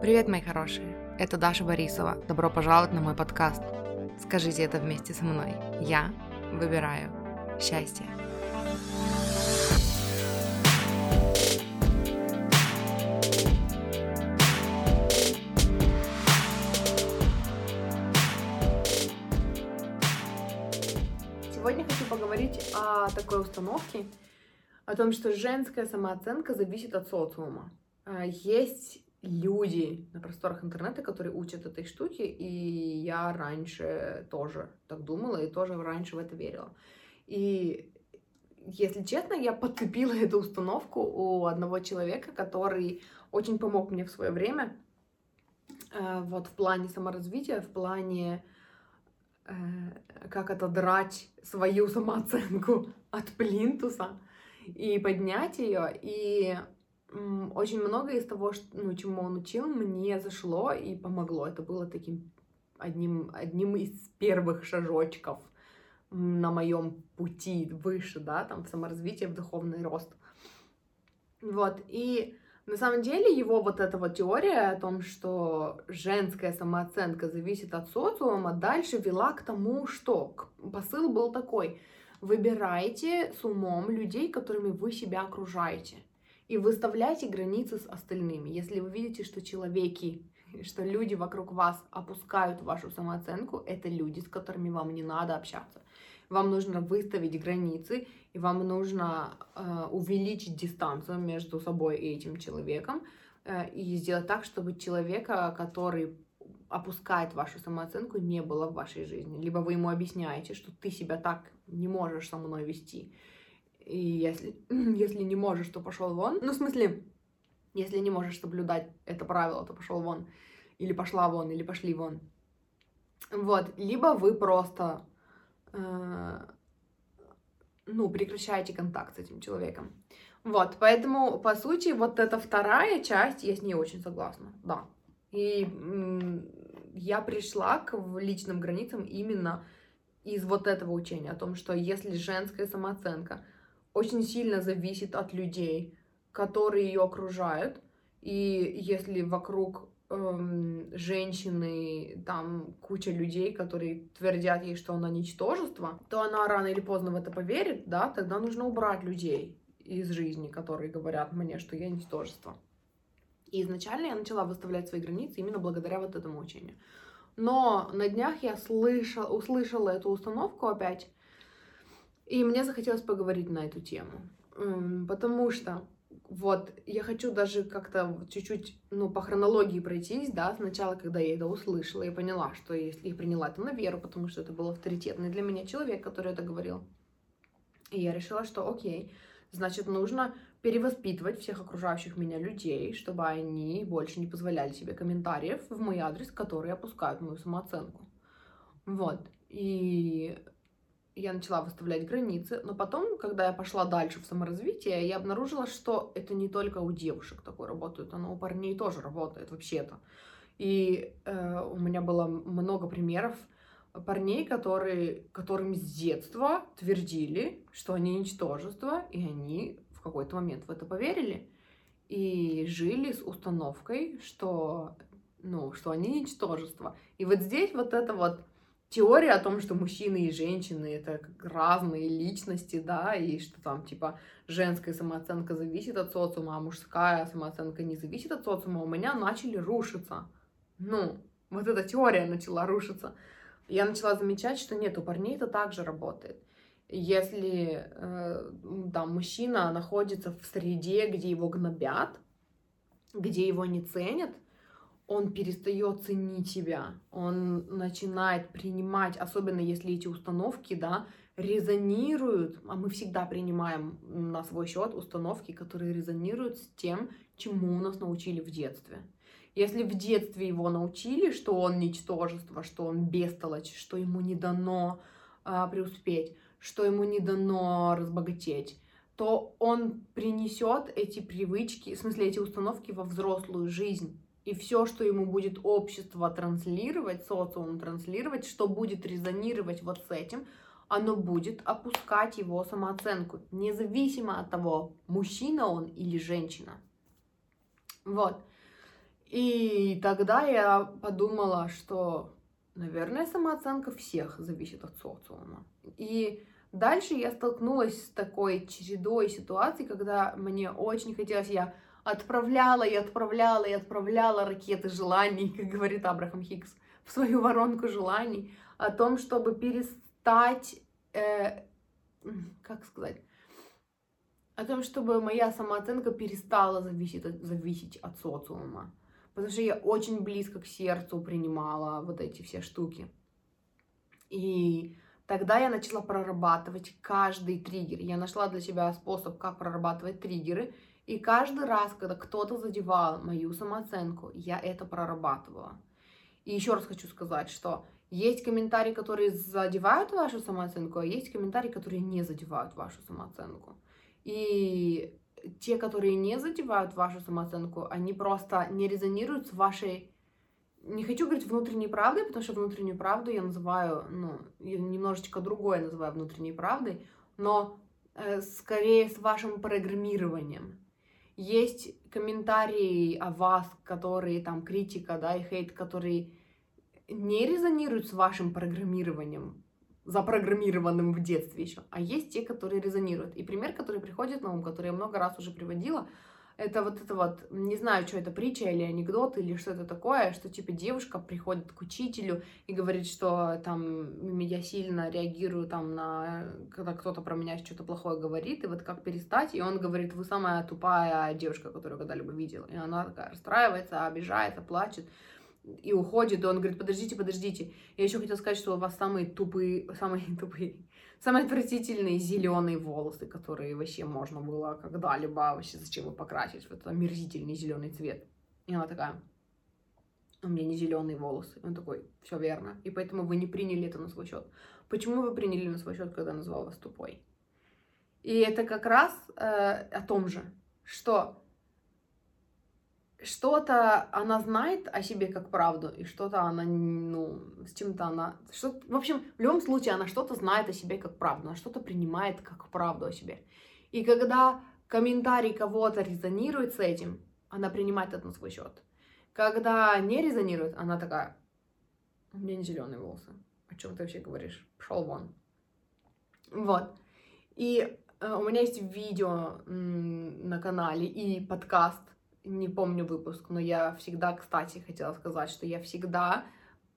Привет, мои хорошие! Это Даша Борисова. Добро пожаловать на мой подкаст. Скажите это вместе со мной. Я выбираю счастье. Сегодня хочу поговорить о такой установке, о том, что женская самооценка зависит от социума. А, Есть люди на просторах интернета, которые учат этой штуке, и я раньше тоже так думала и тоже раньше в это верила. И если честно, я подцепила эту установку у одного человека, который очень помог мне в свое время, э, вот в плане саморазвития, в плане э, как отодрать свою самооценку от плинтуса и поднять ее. И очень многое из того, что, ну, чему он учил, мне зашло и помогло. Это было таким одним, одним из первых шажочков на моем пути выше, да, там, в саморазвитие, в духовный рост. Вот, и на самом деле его вот эта вот теория о том, что женская самооценка зависит от социума, дальше вела к тому, что посыл был такой. Выбирайте с умом людей, которыми вы себя окружаете. И выставляйте границы с остальными. Если вы видите, что человеки, что люди вокруг вас опускают вашу самооценку, это люди, с которыми вам не надо общаться. Вам нужно выставить границы, и вам нужно э, увеличить дистанцию между собой и этим человеком, э, и сделать так, чтобы человека, который опускает вашу самооценку, не было в вашей жизни. Либо вы ему объясняете, что ты себя так не можешь со мной вести. И если, если не можешь, то пошел вон. Ну, в смысле, если не можешь соблюдать это правило, то пошел вон. Или пошла вон, или пошли вон. Вот. Либо вы просто э, ну, прекращаете контакт с этим человеком. Вот, поэтому, по сути, вот эта вторая часть, я с ней очень согласна, да. И я пришла к личным границам именно из вот этого учения, о том, что если женская самооценка очень сильно зависит от людей, которые ее окружают, и если вокруг эм, женщины там куча людей, которые твердят ей, что она ничтожество, то она рано или поздно в это поверит, да, тогда нужно убрать людей из жизни, которые говорят мне, что я ничтожество. И изначально я начала выставлять свои границы именно благодаря вот этому учению. Но на днях я слышала, услышала эту установку опять, и мне захотелось поговорить на эту тему. Потому что вот я хочу даже как-то чуть-чуть, ну, по хронологии пройтись, да, сначала, когда я это услышала, я поняла, что если я приняла это на веру, потому что это был авторитетный для меня человек, который это говорил. И я решила, что окей, значит, нужно перевоспитывать всех окружающих меня людей, чтобы они больше не позволяли себе комментариев в мой адрес, которые опускают мою самооценку. Вот. И я начала выставлять границы, но потом, когда я пошла дальше в саморазвитие, я обнаружила, что это не только у девушек такое работает, оно у парней тоже работает вообще-то. И э, у меня было много примеров парней, которые, которым с детства твердили, что они ничтожество, и они в какой-то момент в это поверили и жили с установкой, что, ну, что они ничтожество. И вот здесь вот это вот теория о том, что мужчины и женщины это разные личности, да, и что там типа женская самооценка зависит от социума, а мужская самооценка не зависит от социума, у меня начали рушиться. Ну, вот эта теория начала рушиться. Я начала замечать, что нет, у парней это также работает. Если э, там мужчина находится в среде, где его гнобят, где его не ценят, он перестает ценить себя, он начинает принимать, особенно если эти установки, да, резонируют, а мы всегда принимаем на свой счет установки, которые резонируют с тем, чему нас научили в детстве. Если в детстве его научили, что он ничтожество, что он бестолочь, что ему не дано а, преуспеть, что ему не дано разбогатеть, то он принесет эти привычки, в смысле эти установки во взрослую жизнь. И все, что ему будет общество транслировать, социум транслировать, что будет резонировать вот с этим, оно будет опускать его самооценку, независимо от того, мужчина он или женщина. Вот. И тогда я подумала, что, наверное, самооценка всех зависит от социума. И дальше я столкнулась с такой чередой ситуаций, когда мне очень хотелось, я отправляла и отправляла и отправляла ракеты желаний, как говорит Абрахам Хикс, в свою воронку желаний, о том, чтобы перестать, э, как сказать, о том, чтобы моя самооценка перестала зависеть, зависеть от социума. Потому что я очень близко к сердцу принимала вот эти все штуки. И тогда я начала прорабатывать каждый триггер. Я нашла для себя способ, как прорабатывать триггеры. И каждый раз, когда кто-то задевал мою самооценку, я это прорабатывала. И еще раз хочу сказать, что есть комментарии, которые задевают вашу самооценку, а есть комментарии, которые не задевают вашу самооценку. И те, которые не задевают вашу самооценку, они просто не резонируют с вашей... Не хочу говорить внутренней правдой, потому что внутреннюю правду я называю, ну, немножечко другое называю внутренней правдой, но э, скорее с вашим программированием. Есть комментарии о вас, которые там критика, да, и хейт, которые не резонируют с вашим программированием, запрограммированным в детстве еще, а есть те, которые резонируют. И пример, который приходит на ум, который я много раз уже приводила, это вот это вот, не знаю, что это притча или анекдот, или что это такое, что типа девушка приходит к учителю и говорит, что там я сильно реагирую там на, когда кто-то про меня что-то плохое говорит, и вот как перестать, и он говорит, вы самая тупая девушка, которую когда-либо видел. И она такая расстраивается, обижается, плачет и уходит, и он говорит, подождите, подождите. Я еще хотела сказать, что у вас самые тупые, самые тупые, самые отвратительные зеленые волосы, которые вообще можно было когда-либо, вообще зачем вы покрасить в этот омерзительный зеленый цвет. И она такая, у меня не зеленые волосы. Он такой, все верно. И поэтому вы не приняли это на свой счет. Почему вы приняли на свой счет, когда я назвал вас тупой? И это как раз э, о том же, что что-то она знает о себе как правду, и что-то она, ну, с чем-то она... Что, в общем, в любом случае она что-то знает о себе как правду, она что-то принимает как правду о себе. И когда комментарий кого-то резонирует с этим, она принимает это на свой счет. Когда не резонирует, она такая, у меня не зеленые волосы. О чем ты вообще говоришь? Пошел вон. Вот. И э, у меня есть видео на канале и подкаст не помню выпуск, но я всегда, кстати, хотела сказать, что я всегда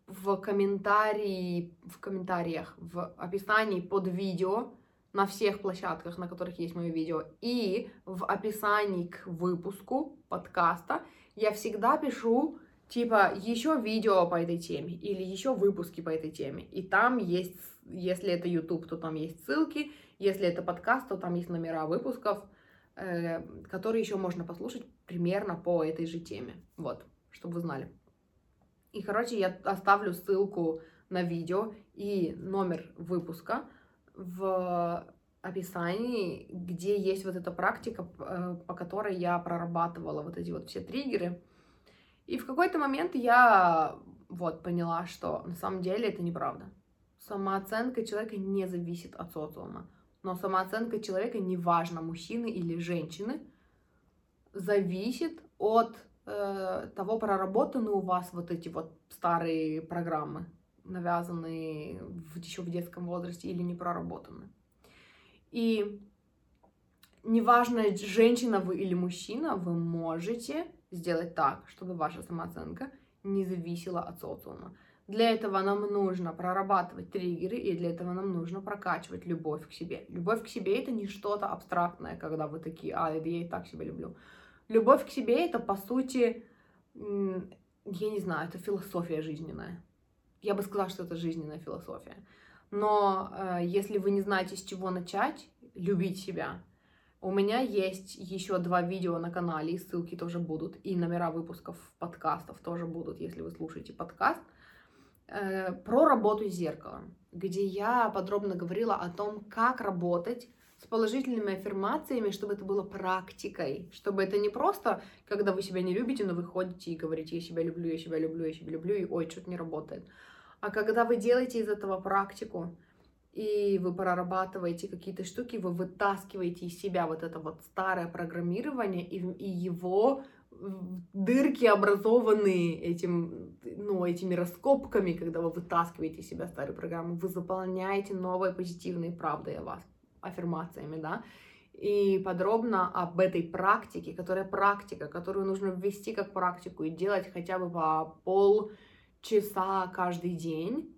в комментарии, в комментариях, в описании под видео на всех площадках, на которых есть мое видео, и в описании к выпуску подкаста я всегда пишу типа еще видео по этой теме или еще выпуски по этой теме. И там есть, если это YouTube, то там есть ссылки, если это подкаст, то там есть номера выпусков. Э, который еще можно послушать примерно по этой же теме. Вот, чтобы вы знали. И, короче, я оставлю ссылку на видео и номер выпуска в описании, где есть вот эта практика, э, по которой я прорабатывала вот эти вот все триггеры. И в какой-то момент я вот поняла, что на самом деле это неправда. Самооценка человека не зависит от социума. Но самооценка человека, неважно, мужчины или женщины, зависит от э, того, проработаны у вас вот эти вот старые программы, навязанные в, еще в детском возрасте или не проработаны. И неважно, женщина вы или мужчина, вы можете сделать так, чтобы ваша самооценка не зависела от социума. Для этого нам нужно прорабатывать триггеры, и для этого нам нужно прокачивать любовь к себе. Любовь к себе это не что-то абстрактное, когда вы такие, а, я и так себя люблю. Любовь к себе это, по сути, я не знаю, это философия жизненная. Я бы сказала, что это жизненная философия. Но э, если вы не знаете, с чего начать любить себя, у меня есть еще два видео на канале, и ссылки тоже будут, и номера выпусков подкастов тоже будут, если вы слушаете подкаст – Э, про работу с зеркалом, где я подробно говорила о том, как работать с положительными аффирмациями, чтобы это было практикой, чтобы это не просто, когда вы себя не любите, но вы ходите и говорите, я себя люблю, я себя люблю, я себя люблю, и ой, что-то не работает. А когда вы делаете из этого практику, и вы прорабатываете какие-то штуки, вы вытаскиваете из себя вот это вот старое программирование, и, и его дырки, образованные этим, ну, этими раскопками, когда вы вытаскиваете из себя старую программу, вы заполняете новой позитивной правдой о вас, аффирмациями, да, и подробно об этой практике, которая практика, которую нужно ввести как практику и делать хотя бы по полчаса каждый день.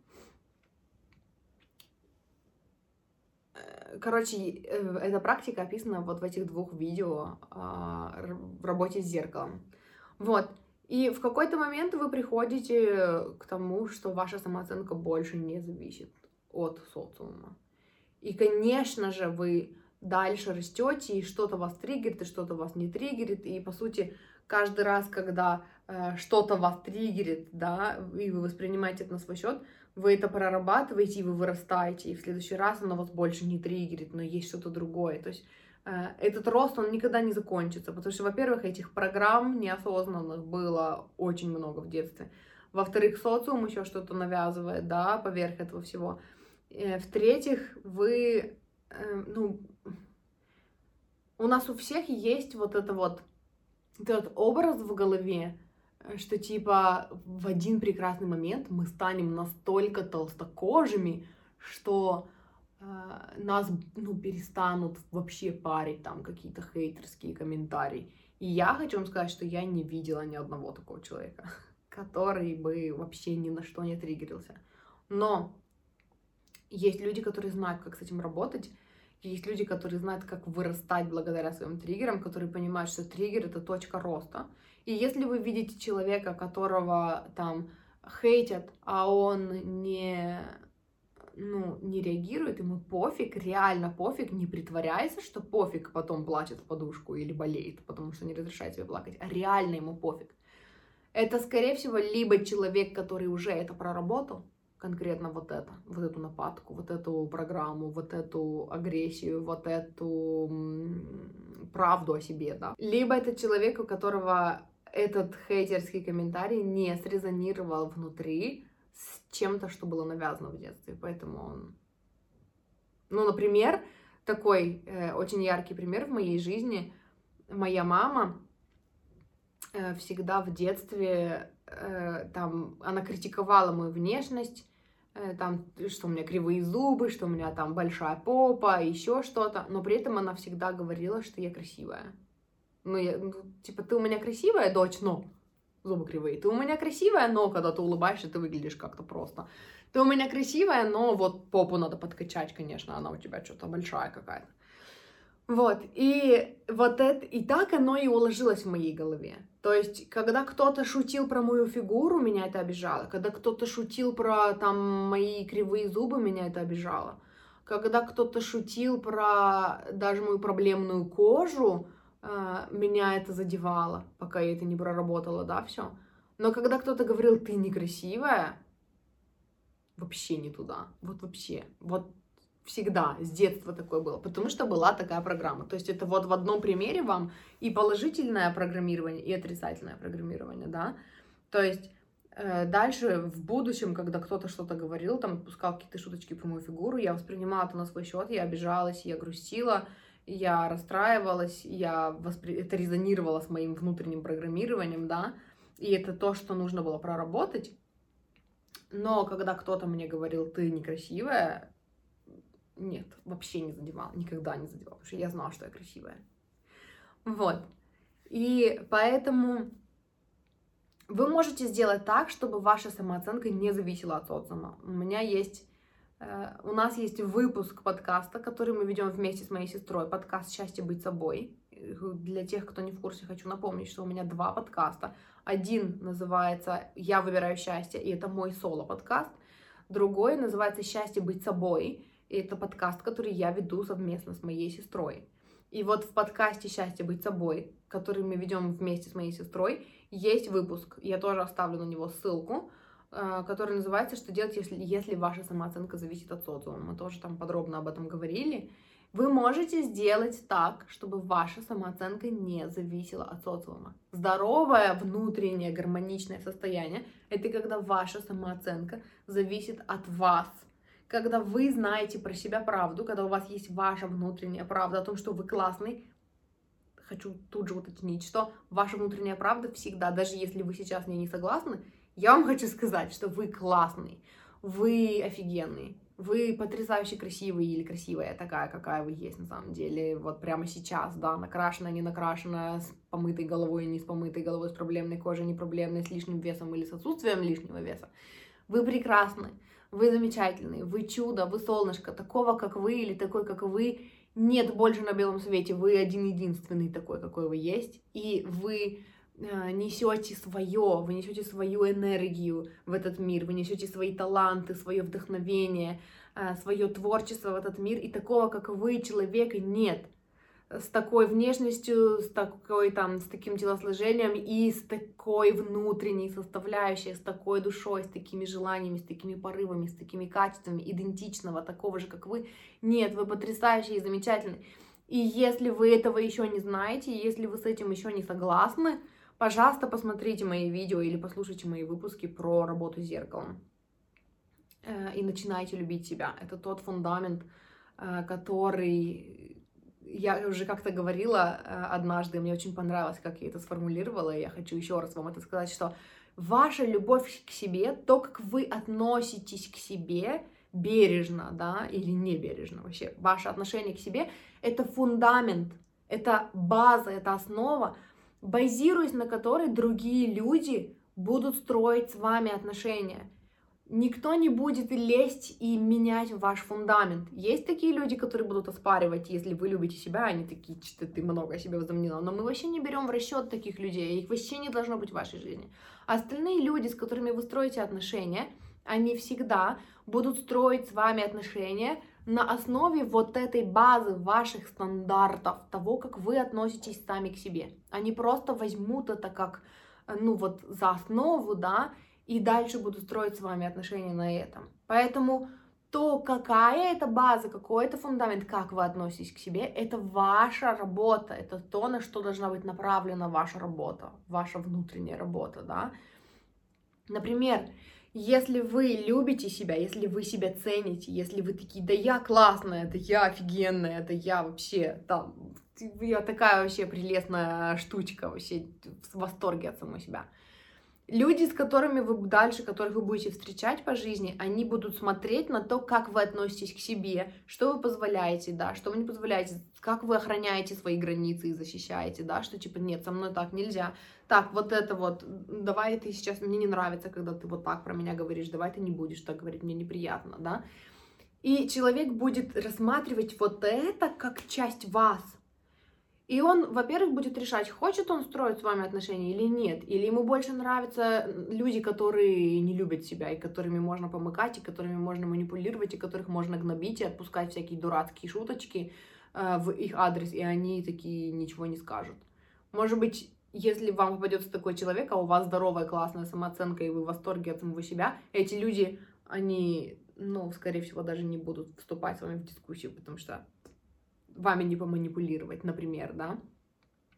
Короче, э, эта практика описана вот в этих двух видео а, в работе с зеркалом. Вот. И в какой-то момент вы приходите к тому, что ваша самооценка больше не зависит от социума. И, конечно же, вы дальше растете, и что-то вас триггерит, и что-то вас не триггерит, и, по сути, каждый раз, когда э, что-то вас триггерит, да, и вы воспринимаете это на свой счет, вы это прорабатываете, и вы вырастаете, и в следующий раз оно вас больше не триггерит, но есть что-то другое. То есть э, этот рост, он никогда не закончится, потому что, во-первых, этих программ неосознанных было очень много в детстве. Во-вторых, социум еще что-то навязывает, да, поверх этого всего. Э, в-третьих, вы, э, ну, у нас у всех есть вот это вот, этот образ в голове, что типа в один прекрасный момент мы станем настолько толстокожими, что э, нас ну, перестанут вообще парить там какие-то хейтерские комментарии. И я хочу вам сказать, что я не видела ни одного такого человека, который бы вообще ни на что не триггерился. Но есть люди, которые знают, как с этим работать, есть люди, которые знают, как вырастать благодаря своим триггерам, которые понимают, что триггер это точка роста. И если вы видите человека, которого там хейтят, а он не, ну, не реагирует, ему пофиг, реально пофиг, не притворяется, что пофиг, потом плачет в подушку или болеет, потому что не разрешает себе плакать, а реально ему пофиг. Это, скорее всего, либо человек, который уже это проработал, конкретно вот это, вот эту нападку, вот эту программу, вот эту агрессию, вот эту правду о себе, да. Либо это человек, у которого этот хейтерский комментарий не срезонировал внутри с чем-то, что было навязано в детстве, поэтому он... Ну, например, такой э, очень яркий пример в моей жизни. Моя мама э, всегда в детстве э, там она критиковала мою внешность, там, что у меня кривые зубы, что у меня там большая попа, еще что-то, но при этом она всегда говорила, что я красивая. Ну, я, ну, типа, ты у меня красивая, дочь, но зубы кривые. Ты у меня красивая, но когда ты улыбаешься, ты выглядишь как-то просто. Ты у меня красивая, но вот попу надо подкачать, конечно, она у тебя что-то большая какая-то. Вот, и вот это, и так оно и уложилось в моей голове. То есть, когда кто-то шутил про мою фигуру, меня это обижало. Когда кто-то шутил про там мои кривые зубы, меня это обижало. Когда кто-то шутил про даже мою проблемную кожу, э, меня это задевало, пока я это не проработала, да, все. Но когда кто-то говорил, ты некрасивая, вообще не туда. Вот вообще. Вот всегда, с детства такое было, потому что была такая программа. То есть это вот в одном примере вам и положительное программирование, и отрицательное программирование, да. То есть э, дальше в будущем, когда кто-то что-то говорил, там пускал какие-то шуточки про мою фигуру, я воспринимала это на свой счет, я обижалась, я грустила, я расстраивалась, я воспри... это резонировало с моим внутренним программированием, да, и это то, что нужно было проработать. Но когда кто-то мне говорил, ты некрасивая, нет, вообще не задевал, никогда не задевал, потому что я знала, что я красивая. Вот. И поэтому вы можете сделать так, чтобы ваша самооценка не зависела от социума. У меня есть, э, у нас есть выпуск подкаста, который мы ведем вместе с моей сестрой, подкаст «Счастье быть собой». Для тех, кто не в курсе, хочу напомнить, что у меня два подкаста. Один называется «Я выбираю счастье», и это мой соло-подкаст. Другой называется «Счастье быть собой», и это подкаст, который я веду совместно с моей сестрой. И вот в подкасте «Счастье быть собой», который мы ведем вместе с моей сестрой, есть выпуск. Я тоже оставлю на него ссылку, э, который называется «Что делать, если, если ваша самооценка зависит от социума». Мы тоже там подробно об этом говорили. Вы можете сделать так, чтобы ваша самооценка не зависела от социума. Здоровое внутреннее гармоничное состояние — это когда ваша самооценка зависит от вас — когда вы знаете про себя правду, когда у вас есть ваша внутренняя правда о том, что вы классный, хочу тут же уточнить, что ваша внутренняя правда всегда, даже если вы сейчас с ней не согласны, я вам хочу сказать, что вы классный, вы офигенный, вы потрясающе красивый или красивая такая, какая вы есть на самом деле, вот прямо сейчас, да, накрашенная, не накрашенная, с помытой головой, не с помытой головой, с проблемной кожей, не проблемной, с лишним весом или с отсутствием лишнего веса. Вы прекрасны, вы замечательный, вы чудо, вы солнышко, такого, как вы или такой, как вы, нет больше на белом свете, вы один единственный такой, какой вы есть, и вы э, несете свое, вы несете свою энергию в этот мир, вы несете свои таланты, свое вдохновение, э, свое творчество в этот мир, и такого, как вы, человека, нет с такой внешностью, с такой там, с таким телосложением и с такой внутренней составляющей, с такой душой, с такими желаниями, с такими порывами, с такими качествами идентичного, такого же, как вы. Нет, вы потрясающий и замечательный. И если вы этого еще не знаете, если вы с этим еще не согласны, пожалуйста, посмотрите мои видео или послушайте мои выпуски про работу с зеркалом. Э, и начинайте любить себя. Это тот фундамент, э, который я уже как-то говорила э, однажды, мне очень понравилось, как я это сформулировала, и я хочу еще раз вам это сказать, что ваша любовь к себе, то, как вы относитесь к себе, бережно, да, или не бережно вообще, ваше отношение к себе, это фундамент, это база, это основа, базируясь на которой другие люди будут строить с вами отношения никто не будет лезть и менять ваш фундамент. Есть такие люди, которые будут оспаривать, если вы любите себя, они такие, что ты много о себе возомнила. Но мы вообще не берем в расчет таких людей, их вообще не должно быть в вашей жизни. Остальные люди, с которыми вы строите отношения, они всегда будут строить с вами отношения на основе вот этой базы ваших стандартов, того, как вы относитесь сами к себе. Они просто возьмут это как, ну вот, за основу, да, и дальше буду строить с вами отношения на этом. Поэтому то, какая это база, какой это фундамент, как вы относитесь к себе, это ваша работа, это то, на что должна быть направлена ваша работа, ваша внутренняя работа, да. Например, если вы любите себя, если вы себя цените, если вы такие, да я классная, да я офигенная, да я вообще там, я такая вообще прелестная штучка, вообще в восторге от самой себя, Люди, с которыми вы дальше, которых вы будете встречать по жизни, они будут смотреть на то, как вы относитесь к себе, что вы позволяете, да, что вы не позволяете, как вы охраняете свои границы и защищаете, да, что типа нет, со мной так нельзя. Так, вот это вот, давай ты сейчас, мне не нравится, когда ты вот так про меня говоришь, давай ты не будешь так говорить, мне неприятно, да. И человек будет рассматривать вот это как часть вас, и он, во-первых, будет решать, хочет он строить с вами отношения или нет. Или ему больше нравятся люди, которые не любят себя, и которыми можно помыкать, и которыми можно манипулировать, и которых можно гнобить и отпускать всякие дурацкие шуточки э, в их адрес, и они такие ничего не скажут. Может быть, если вам попадется такой человек, а у вас здоровая, классная самооценка, и вы в восторге от самого себя, эти люди, они, ну, скорее всего, даже не будут вступать с вами в дискуссию, потому что вами не поманипулировать, например, да.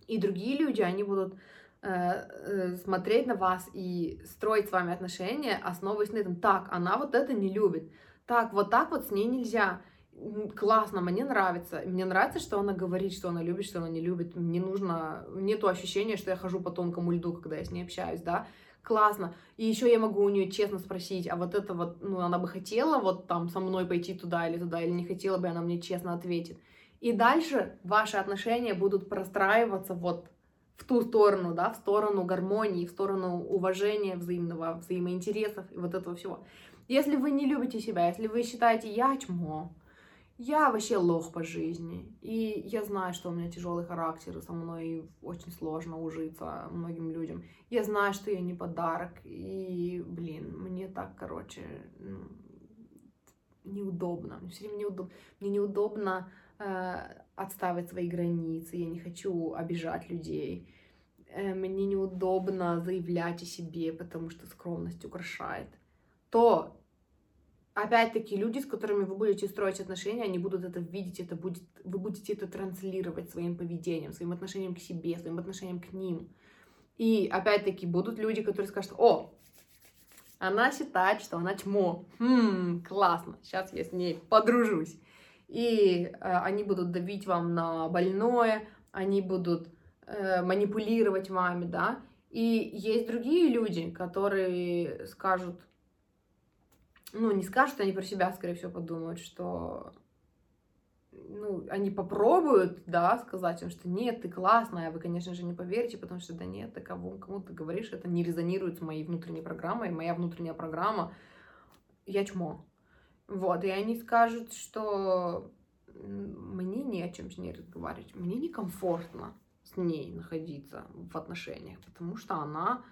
И другие люди, они будут э, э, смотреть на вас и строить с вами отношения, основываясь на этом. Так, она вот это не любит. Так, вот так вот с ней нельзя. Классно, мне нравится. Мне нравится, что она говорит, что она любит, что она не любит. Мне нужно... Нету ощущения, что я хожу по тонкому льду, когда я с ней общаюсь, да классно. И еще я могу у нее честно спросить, а вот это вот, ну, она бы хотела вот там со мной пойти туда или туда, или не хотела бы, она мне честно ответит. И дальше ваши отношения будут простраиваться вот в ту сторону, да, в сторону гармонии, в сторону уважения взаимного, взаимоинтересов и вот этого всего. Если вы не любите себя, если вы считаете, я чмо, я вообще лох по жизни, и я знаю, что у меня тяжелый характер, и со мной очень сложно ужиться многим людям. Я знаю, что я не подарок, и, блин, мне так, короче, ну, неудобно, мне все время неудобно, мне неудобно Э, отставить свои границы, я не хочу обижать людей. Э, мне неудобно заявлять о себе, потому что скромность украшает. То, опять-таки, люди, с которыми вы будете строить отношения, они будут это видеть, это будет, вы будете это транслировать своим поведением, своим отношением к себе, своим отношением к ним. И, опять-таки, будут люди, которые скажут, о, она считает, что она чмо. Хм, классно, сейчас я с ней подружусь и э, они будут давить вам на больное, они будут э, манипулировать вами, да. И есть другие люди, которые скажут, ну, не скажут, они про себя, скорее всего, подумают, что ну, они попробуют, да, сказать им, что нет, ты классная, а вы, конечно же, не поверите, потому что, да нет, ты кому, кому ты говоришь, это не резонирует с моей внутренней программой, моя внутренняя программа, я чмо. Вот, и они скажут, что мне не о чем с ней разговаривать, мне некомфортно с ней находиться в отношениях, потому что она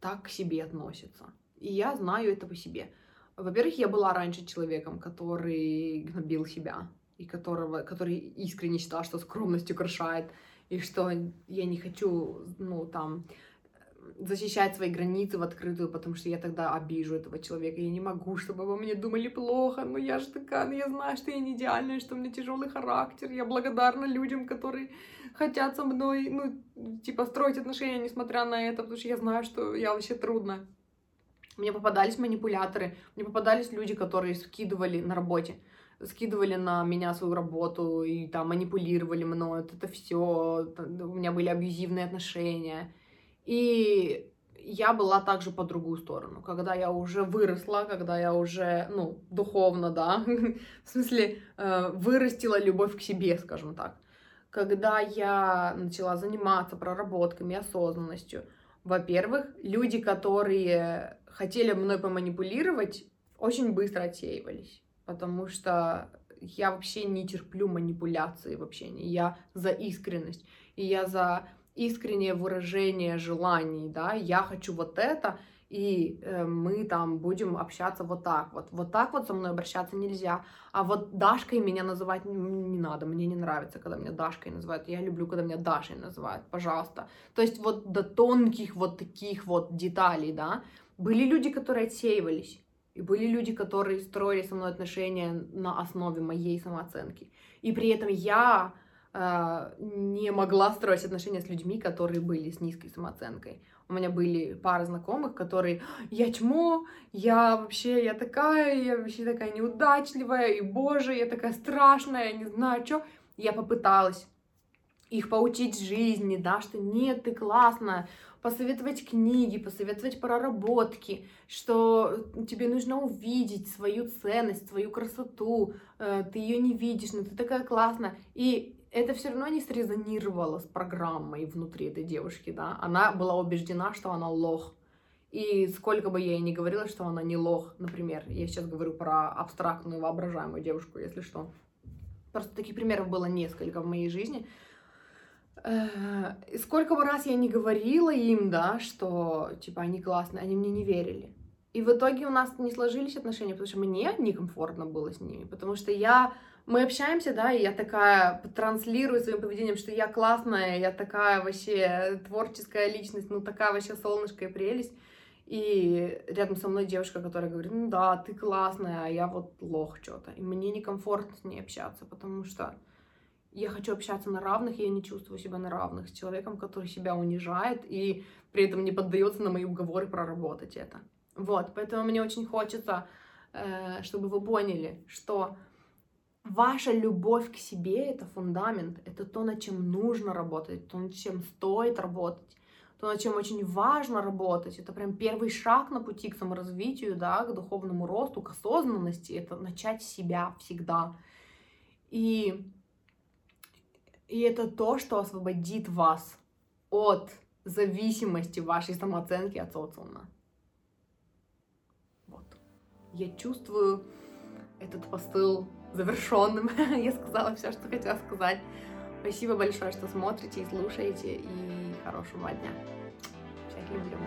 так к себе относится. И я знаю это по себе. Во-первых, я была раньше человеком, который гнобил себя, и которого, который искренне считал, что скромность украшает, и что я не хочу, ну, там, защищать свои границы в открытую, потому что я тогда обижу этого человека. Я не могу, чтобы обо мне думали плохо, но я же такая, ну я знаю, что я не идеальная, что у меня тяжелый характер. Я благодарна людям, которые хотят со мной, ну, типа, строить отношения, несмотря на это, потому что я знаю, что я вообще трудно. Мне попадались манипуляторы, мне попадались люди, которые скидывали на работе скидывали на меня свою работу и там манипулировали мной, вот это все, у меня были абьюзивные отношения. И я была также по другую сторону, когда я уже выросла, когда я уже, ну, духовно, да, в смысле, э, вырастила любовь к себе, скажем так. Когда я начала заниматься проработками, осознанностью, во-первых, люди, которые хотели мной поманипулировать, очень быстро отсеивались потому что я вообще не терплю манипуляции в общении, я за искренность, и я за искреннее выражение желаний, да, я хочу вот это, и э, мы там будем общаться вот так вот. Вот так вот со мной обращаться нельзя. А вот Дашкой меня называть не надо. Мне не нравится, когда меня Дашкой называют. Я люблю, когда меня Дашей называют. Пожалуйста. То есть вот до тонких вот таких вот деталей, да. Были люди, которые отсеивались. И были люди, которые строили со мной отношения на основе моей самооценки. И при этом я не могла строить отношения с людьми, которые были с низкой самооценкой. У меня были пара знакомых, которые «я чмо, я вообще, я такая, я вообще такая неудачливая, и боже, я такая страшная, я не знаю, что». Я попыталась их поучить жизни, да, что нет, ты классная, посоветовать книги, посоветовать проработки, что тебе нужно увидеть свою ценность, свою красоту, э, ты ее не видишь, но ты такая классная. И это все равно не срезонировало с программой внутри этой девушки, да. Она была убеждена, что она лох. И сколько бы я ей не говорила, что она не лох, например, я сейчас говорю про абстрактную воображаемую девушку, если что. Просто таких примеров было несколько в моей жизни, Э, сколько бы раз я не говорила им, да, что, типа, они классные, они мне не верили. И в итоге у нас не сложились отношения, потому что мне некомфортно было с ними, потому что я, мы общаемся, да, и я такая транслирую своим поведением, что я классная, я такая вообще творческая личность, ну такая вообще солнышко и прелесть. И рядом со мной девушка, которая говорит, ну да, ты классная, а я вот лох что-то. И мне некомфортно с ней общаться, потому что я хочу общаться на равных, и я не чувствую себя на равных с человеком, который себя унижает и при этом не поддается на мои уговоры проработать это. Вот, поэтому мне очень хочется, э, чтобы вы поняли, что ваша любовь к себе — это фундамент, это то, над чем нужно работать, то, над чем стоит работать, то, над чем очень важно работать. Это прям первый шаг на пути к саморазвитию, да, к духовному росту, к осознанности. Это начать себя всегда. И и это то, что освободит вас от зависимости вашей самооценки от социума. Вот. Я чувствую этот посыл завершенным. Я сказала все, что хотела сказать. Спасибо большое, что смотрите и слушаете. И хорошего дня. Всех люблю.